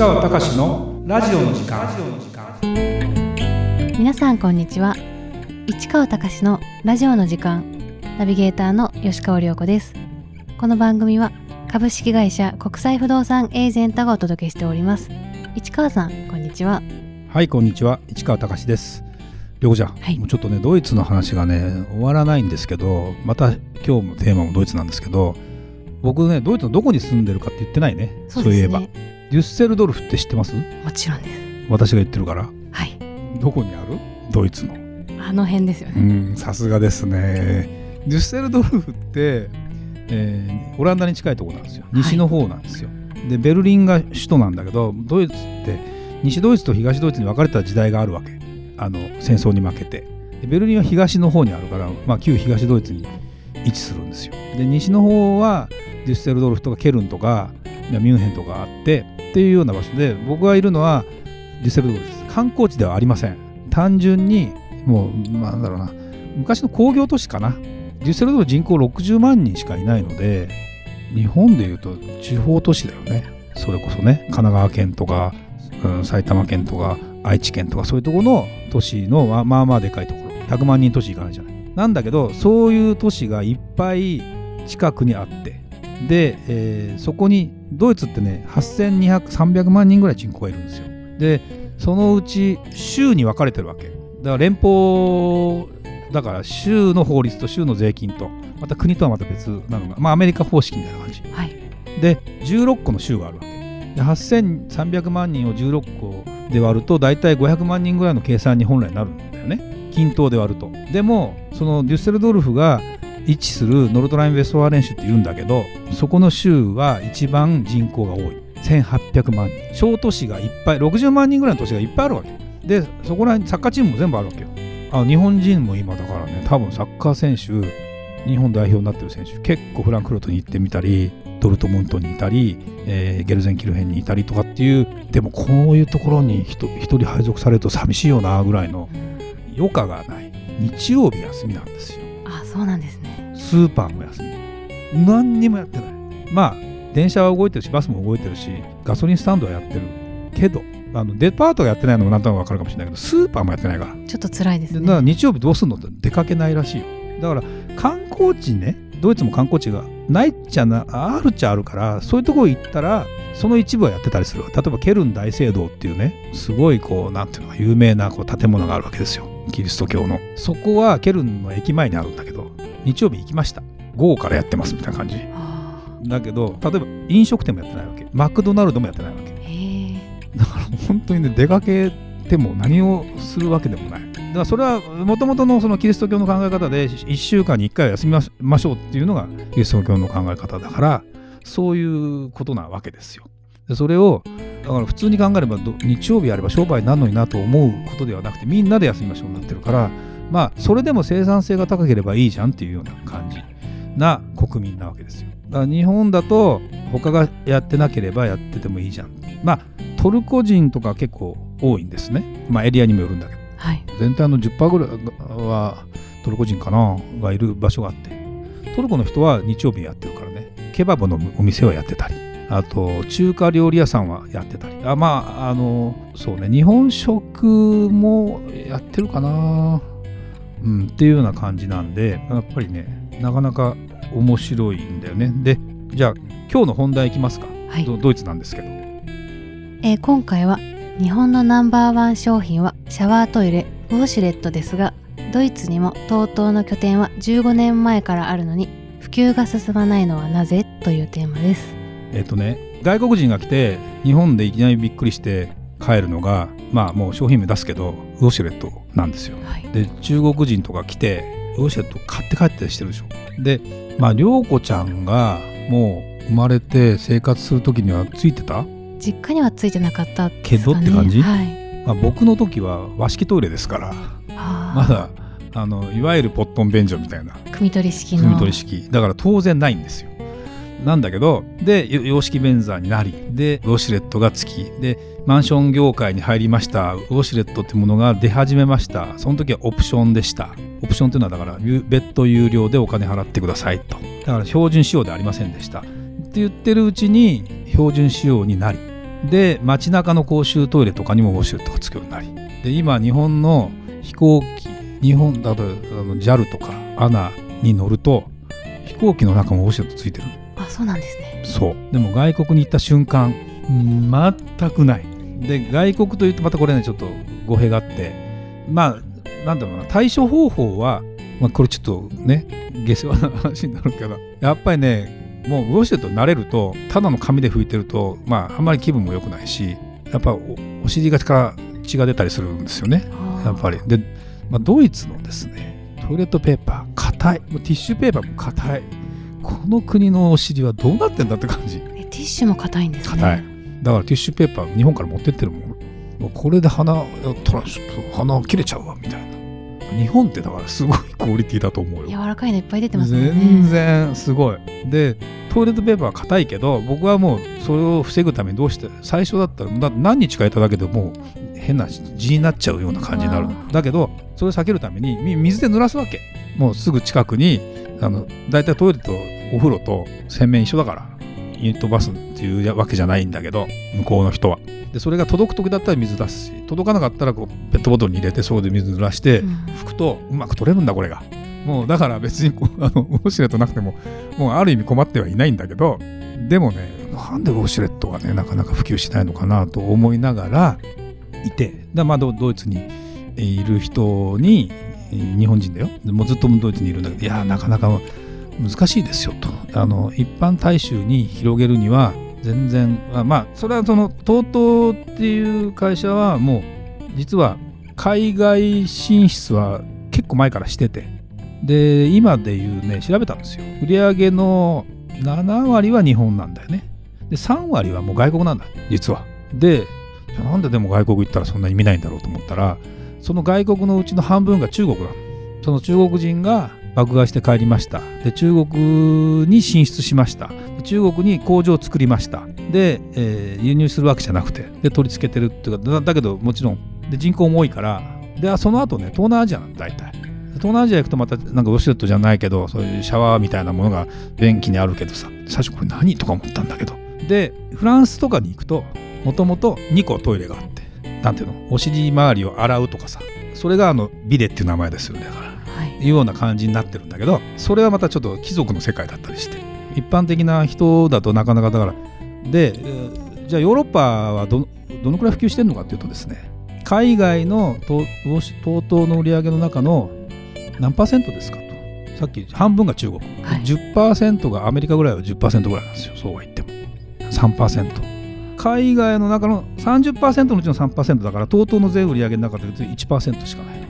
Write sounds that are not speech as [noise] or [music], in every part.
川隆のラジオの時間。皆さんこんにちは。市川隆のラジオの時間。ナビゲーターの吉川亮子です。この番組は株式会社国際不動産エージェントがお届けしております。市川さんこんにちは。はいこんにちは。市川隆です。亮子ちゃん、はい。もうちょっとねドイツの話がね終わらないんですけどまた今日もテーマもドイツなんですけど僕ねドイツのどこに住んでるかって言ってないね。そういえばデュッセルドルフって知ってます？もちろんです。私が言ってるから。はい。どこにある？ドイツの。あの辺ですようねんさすがですね。デュッセルドルフって、えーオランダに近いところなんですよ。西の方なんですよ、でベルリンが首都なんだけどドイツって西ドイツと東ドイツに分かれた時代があるわけ。あの戦争に負けて。でベルリンは東の方にあるから、まあ、旧東ドイツに位置するんですよ。で西の方はデュッセルドルフとかケルンとかミュンヘンとかあってっていうような場所で僕がいるのはデュッセルドルです。観光地ではありません。単純にもう、まあ、なんだろうな。昔の工業都市かな。デュッセルドル人口60万人しかいないので日本でいうと地方都市だよね。それこそね。神奈川県とか、うん、埼玉県とか愛知県とかそういうとこの都市のまあまあまあでかいところ。100万人都市いかないじゃない。なんだけどそういう都市がいっぱい近くにあって。で、えーそこにドイツってね8200300万人ぐらい人口がいるんですよ。でそのうち州に分かれてるわけ。だから連邦だから州の法律と州の税金とまた国とはまた別なのがまあアメリカ方式みたいな感じ。はい。で16個の州があるわけ。で8300万人を16個で割ると大体500万人ぐらいの計算に本来なるんだよね。均等で割ると。でもそのデュッセルドルフが位置するノルトライン・ベストファーレン州って言うんだけどそこの州は一番人口が多い。1800万人。小都市がいっぱい60万人ぐらいの都市がいっぱいあるわけ。でそこら辺サッカーチームも全部あるわけよ。あ日本人も今だからね多分サッカー選手日本代表になってる選手結構フランクフルトに行ってみたりドルトムントにいたり、えーゲルゼンキルヘンにいたりとかっていうでもこういうところに一人配属されると寂しいよなぐらいの余暇がない。日曜日休みなんですよ。あそうなんですスーパーも休み何にもやってない。まあ電車は動いてるしバスも動いてるしガソリンスタンドはやってるけどあのデパートがやってないのもなんとなく分かるかもしれないけどスーパーもやってないから。ちょっと辛いですね。でだから日曜日どうすんの？って出かけないらしいよ。だから観光地ねドイツも観光地がないっちゃなあるっちゃあるからそういうところ行ったらその一部はやってたりする例えばケルン大聖堂っていうねすごいこうなんていうのか有名なこう建物があるわけですよ。キリスト教の。そこはケルンの駅前にあるんだけど日曜日行きました。午後からやってますみたいな感じ。あだけど例えば飲食店もやってないわけ。マクドナルドもやってないわけ。だから本当にね出かけても何をするわけでもない。だからそれはもともとのそのキリスト教の考え方で1週間に1回は休みましょうっていうのがキリスト教の考え方だからそういうことなわけですよ。でそれをだから普通に考えればど日曜日やれば商売になるのになと思うことではなくてみんなで休みましょうになってるからまあそれでも生産性が高ければいいじゃんっていうような感じな国民なわけですよ。だから日本だと他がやってなければやっててもいいじゃん。まあトルコ人とか結構多いんですね。まあエリアにもよるんだけど。はい。全体の10%ぐらいはトルコ人かながいる場所があって。トルコの人は日曜日やってるからね。ケバブのお店はやってたり。あと中華料理屋さんはやってたり。あまああのそうね。日本食もやってるかなうんっていうような感じなんでやっぱりねなかなか面白いんだよね。でじゃあ今日の本題いきますか、はい。ドドイツなんですけど。えー今回は日本のナンバーワン商品はシャワートイレウォシュレットですがドイツにも TOTO の拠点は15年前からあるのに普及が進まないのはなぜというテーマです。えっ、とね外国人が来て日本でいきなりびっくりして帰るのがまあもう商品名出すけどウォシュレットなんですよ。はい。で中国人とか来てウォシュレット買って帰ったりしてるでしょ。でまあ涼子ちゃんがもう生まれて生活する時にはついてた、実家にはついてなかった。ねけどって感じ？はい。まあ、僕の時は和式トイレですから。まだあのいわゆるポットン便所みたいな。汲み取り式の。汲み取り式。だから当然ないんですよなんだけどで洋式便座になりでウォシュレットがつきでマンション業界に入りました。ウォシュレットってものが出始めました。その時はオプションでした。オプションっていうのはだからゆ別途有料でお金払ってくださいと。だから標準仕様ではありませんでした。って言ってるうちに標準仕様になりで街中の公衆トイレとかにもウォシュレットがつくようになり。で今日本の飛行機日本だとあの JAL とか ANA に乗ると飛行機の中もウォシュレットついてる。そうなんですね。そう。でも外国に行った瞬間全くない。で外国というとまたこれねちょっと語弊があって。まあなんだろうな。対処方法は、まあ、これちょっとね下世話な話になるけどやっぱりねもうウォシュレットに慣れるとただの紙で拭いてるとまああんまり気分も良くないしやっぱおお尻がから血が出たりするんですよね。やっぱり。で、まあ、ドイツのですねトイレットペーパー硬い。もうティッシュペーパーも硬いこの国のお尻はどうなってんだって感じ。えティッシュも硬いんですね。硬い。だからティッシュペーパー日本から持ってってるもん。もうこれで鼻やったらちょっと鼻切れちゃうわみたいな。日本ってだからすごいクオリティだと思うよ。柔らかいのいっぱい出てますね。全然すごい。でトイレットペーパーは硬いけど僕はもうそれを防ぐためにどうして最初だったら何日かいただけでもう変な字になっちゃうような感じになる。だけどそれを避けるためにみ水で濡らすわけ。もうすぐ近くにあの大体トイレとお風呂と洗面一緒だからユニットバスっていうわけじゃないんだけど向こうの人は。でそれが届く時だったら水出すし届かなかったらこうペットボトルに入れてそこで水濡らして、うん。拭くとうまく取れるんだこれが。もうだから別にこう [laughs] あのウォシュレットなくてももうある意味困ってはいないんだけどでもねなんでウォシュレットがねなかなか普及しないのかなと思いながらいてでまあドドイツにえーいる人にえー日本人だよ。もうずっとドイツにいるんだけどいやなかなか難しいですよと。あの一般大衆に広げるには全然あまあそれはその TOTO っていう会社はもう実は海外進出は結構前からしてて。で今でいうね調べたんですよ。売上の7割は日本なんだよね。で3割はもう外国なんだ実は。でなんででも外国行ったらそんなに見ないんだろうと思ったらその外国のうちの半分が中国なのその中国人が爆買いして帰りました。で中国に進出しました。中国に工場を作りました。で、えー輸入するわけじゃなくてで取り付けてるっていうかだけどもちろんで人口も多いから。でその後ね東南アジアなんだ大体。東南アジア行くとまたなんかウォシュレットじゃないけどそういうシャワーみたいなものが便器にあるけどさ。最初これ何とか思ったんだけど。でフランスとかに行くともともと2個トイレがあって。なんていうの？お尻周りを洗うとかさ。それがあのビデっていう名前ですよね。だからはい。いうような感じになってるんだけどそれはまたちょっと貴族の世界だったりして。一般的な人だとなかなかだからでえーじゃあヨーロッパはどどのくらい普及してるのかっていうとですね海外のと TOTO の売り上げの中の何パーセントですかと。さっき半分が中国、はい。10%がアメリカぐらいは10%ぐらいなんですよ。そうは言っても。3%海外の中の30%のうちの3%だから TOTO の全売上げの中で1%しかない。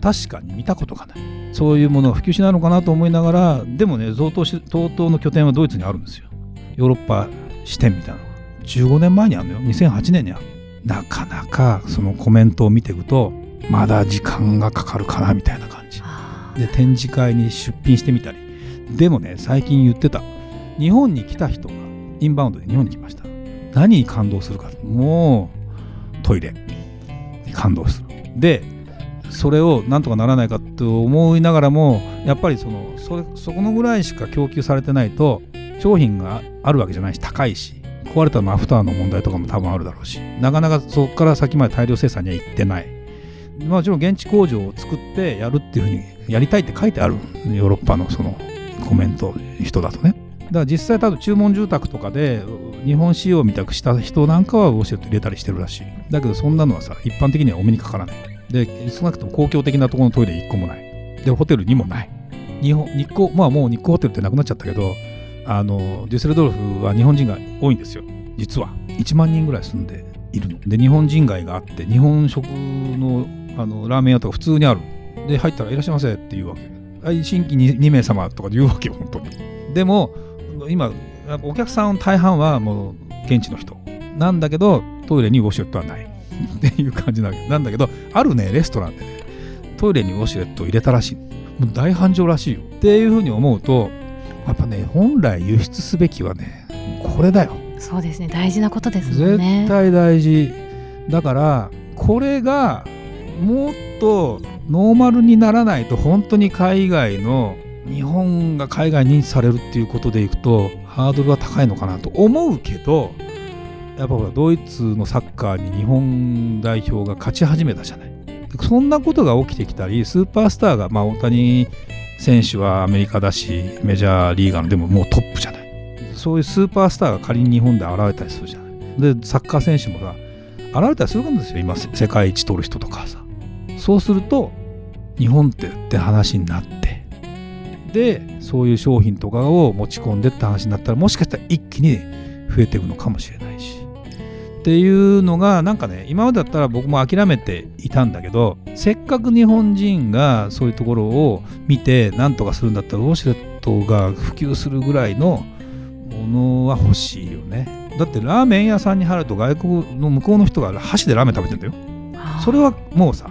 確かに見たことがない。そういうものが普及しないのかなと思いながらでもね TOTO の拠点はドイツにあるんですよ。ヨーロッパ支店みたいなのが。15年前にあるのよ。2008年にある。なかなかそのコメントを見ていくとまだ時間がかかるかなみたいな感じ。で展示会に出品してみたりでもね最近言ってた日本に来た人がインバウンドで日本に来ました何に感動するか。もうトイレに感動する。でそれをなんとかならないかと思いながらもやっぱりそのそそこのぐらいしか供給されてないと商品があるわけじゃないし高いし壊れたのアフターの問題とかも多分あるだろうしなかなかそこから先まで大量生産には行ってない。もちろん現地工場を作ってやるっていうふうにやりたいって書いてある。ヨーロッパのそのコメント人だとね。から実際多分注文住宅とかで日本仕様みたくした人なんかはウォシュレット入れたりしてるらしい。だけどそんなのはさ一般的にはお目にかからない。で少なくとも公共的なところのトイレ1個もない。でホテルにもない。日本日光まあもう日光ホテルってなくなっちゃったけどあのデュッセルドルフは日本人が多いんですよ。実は。1万人ぐらい住んでいるの。で日本人街があって日本食のあのラーメン屋とか普通にある。で入ったら「いらっしゃいませ」って言うわけ新規に 2, 名様とか言うわけよ本当に。でも今お客さん大半はもう現地の人。なんだけどトイレにウォシュレットはない。[laughs] っていう感じなわけ。なんだけどあるねレストランでね。トイレにウォシュレットを入れたらしい。もう大繁盛らしいよ。っていうふうに思うとやっぱね本来輸出すべきはねこれだよ。ーそうですね。大事なことですもんね。絶対大事。だからこれがもっとノーマルにならないと本当に海外の日本が海外に認知されるっていうことでいくとハードルは高いのかなと思うけどやっぱほらドイツのサッカーに日本代表が勝ち始めたじゃない。そんなことが起きてきたりスーパースターが、まあ、大谷選手はアメリカだしメジャーリーガーのでももうトップじゃない。そういうスーパースターが仮に日本で現れたりするじゃない。でサッカー選手もさ現れたりするんですよ。今世界一取る人とかさ。そうすると日本ってって話になってでそういう商品とかを持ち込んでって話になったらもしかしたら一気に増えていくのかもしれないし。っていうのがなんかね今までだったら僕も諦めていたんだけどせっかく日本人がそういうところを見て何とかするんだったらウォシュレットが普及するぐらいのものは欲しいよね。だってラーメン屋さんに入ると外国の向こうの人が箸でラーメン食べてんだよ。それはもうさ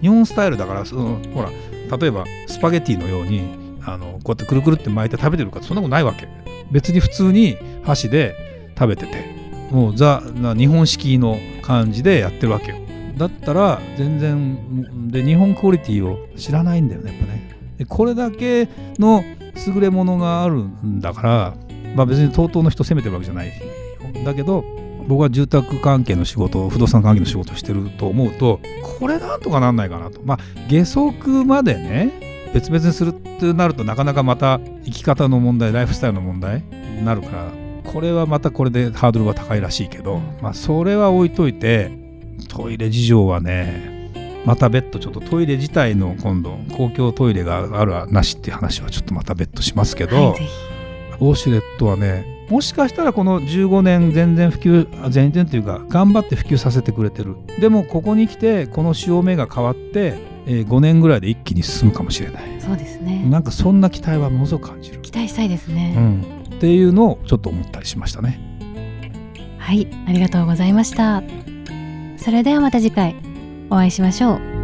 日本スタイルだからそのほら例えばスパゲティのようにあのこうやってくるくるって巻いて食べてるかそんなことないわけ。別に普通に箸で食べててもうザ日本式の感じでやってるわけよ。だったら全然で日本クオリティを知らないんだよねやっぱね。でこれだけの優れものがあるんだから、まあ、別に TOTO の人責めてるわけじゃないだけど僕は住宅関係の仕事不動産関係の仕事してると思うとこれなんとかなんないかなと。まあ下足までね別々にするってなるとなかなかまた生き方の問題ライフスタイルの問題になるからこれはまたこれでハードルが高いらしいけど、まあ、それは置いといてトイレ事情はねまた別途ちょっとトイレ自体の今度公共トイレがあるなしっていう話はちょっとまた別途しますけど、はい、ウォシュレットはねもしかしたらこの15年全然普及全然というか頑張って普及させてくれてるでもここに来てこの潮目が変わって、えー、5年ぐらいで一気に進むかもしれない。そうですね。なんかそんな期待はものすごく感じる。期待したいですね、うん、っていうのをちょっと思ったりしましたね。はい。ありがとうございました。それではまた次回お会いしましょう